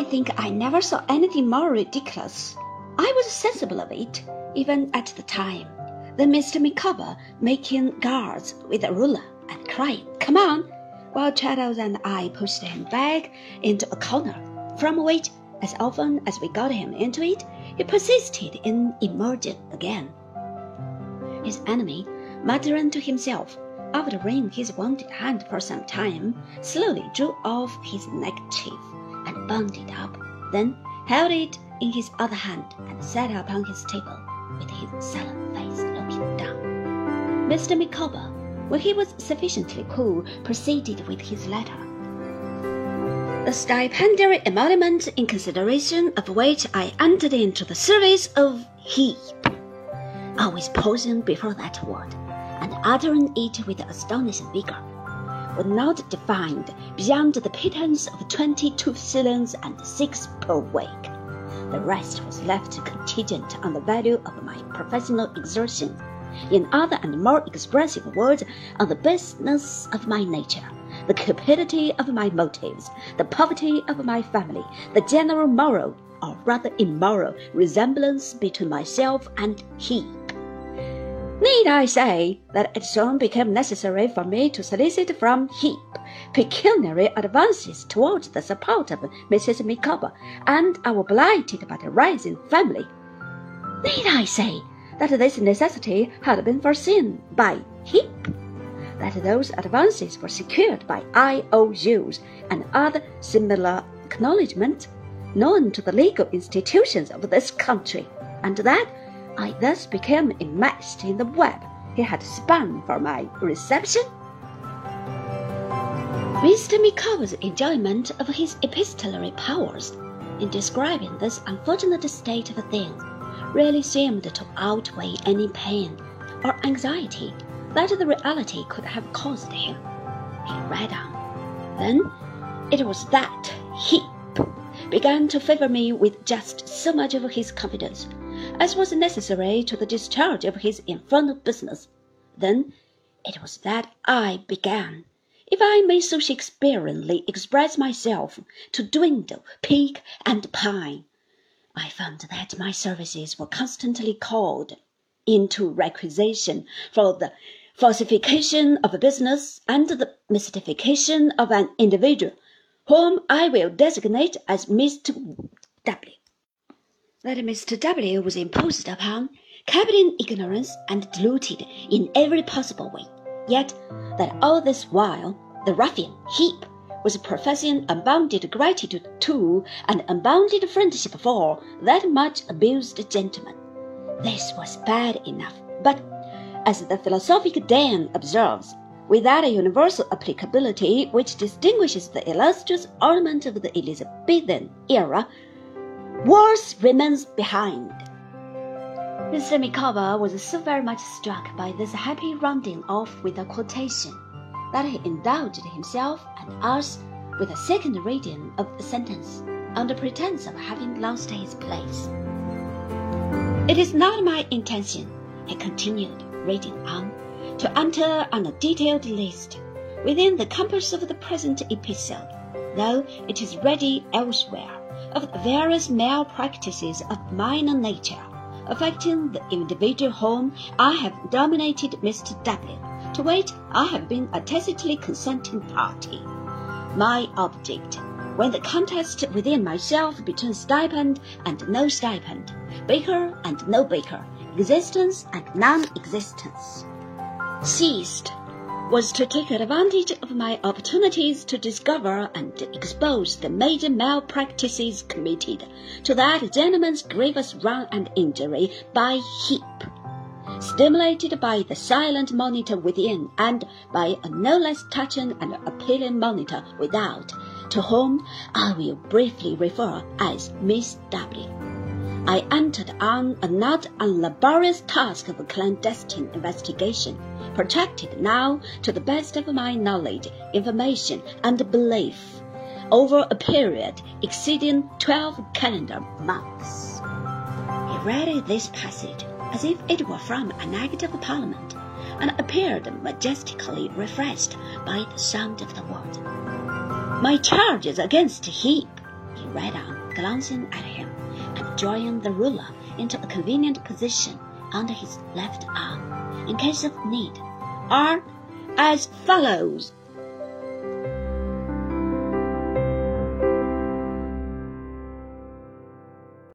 I think I never saw anything more ridiculous. I was sensible of it, even at the time, than Mr. Micawber making guards with a ruler and crying, Come on! while Traddles and I pushed him back into a corner, from which, as often as we got him into it, he persisted in emerging again. His enemy, muttering to himself, after wringing his wounded hand for some time, slowly drew off his neckerchief bound it up, then held it in his other hand and sat upon his table with his sullen face looking down. Mr. Micawber, when he was sufficiently cool, proceeded with his letter. The stipendiary emolument in consideration of which I entered into the service of HEEP, always pausing before that word and uttering it with astonishing vigor, was not defined beyond the pittance of twenty-two shillings and six per week. The rest was left contingent on the value of my professional exertion, in other and more expressive words, on the business of my nature, the cupidity of my motives, the poverty of my family, the general moral, or rather immoral, resemblance between myself and he. Need I say that it soon became necessary for me to solicit from Heep pecuniary advances towards the support of Mrs. Micawber and our blighted but rising family? Need I say that this necessity had been foreseen by Heep? That those advances were secured by IOUs and other similar acknowledgments known to the legal institutions of this country, and that I thus became enmeshed in the web he had spun for my reception. Mr. Micawber's enjoyment of his epistolary powers in describing this unfortunate state of things really seemed to outweigh any pain or anxiety that the reality could have caused him. He read on. Then it was that he began to favor me with just so much of his confidence as was necessary to the discharge of his infernal business. Then it was that I began, if I may so Shakespeareanly express myself, to dwindle, peak, and pine. I found that my services were constantly called into requisition for the falsification of a business and the mystification of an individual, whom I will designate as Mr. W that Mr. W was imposed upon, kept in ignorance, and deluded in every possible way, yet that all this while the ruffian Heep was professing unbounded gratitude to and unbounded friendship for that much abused gentleman. This was bad enough, but, as the philosophic Dane observes, with that universal applicability which distinguishes the illustrious ornament of the Elizabethan era Worse remains behind. Mr. Micawber was so very much struck by this happy rounding off with a quotation that he indulged himself and us with a second reading of the sentence under pretence of having lost his place. It is not my intention, he continued, reading on, to enter on a detailed list within the compass of the present episode, though it is ready elsewhere of various malpractices of minor nature affecting the individual home I have dominated Mr. W, to which I have been a tacitly consenting party. My object, when the contest within myself between stipend and no stipend, baker and no baker, existence and non-existence, ceased was to take advantage of my opportunities to discover and expose the major malpractices committed to that gentleman's grievous wrong and injury by Heep, stimulated by the silent monitor within and by a no less touching and appealing monitor without, to whom I will briefly refer as Miss W. I entered on a not unlaborious task of clandestine investigation protracted now to the best of my knowledge, information, and belief, over a period exceeding twelve calendar months. He read this passage as if it were from an act of Parliament, and appeared majestically refreshed by the sound of the word. My charges against Heep, he read on, glancing at him, and drawing the ruler into a convenient position under his left arm, in case of need, are as follows.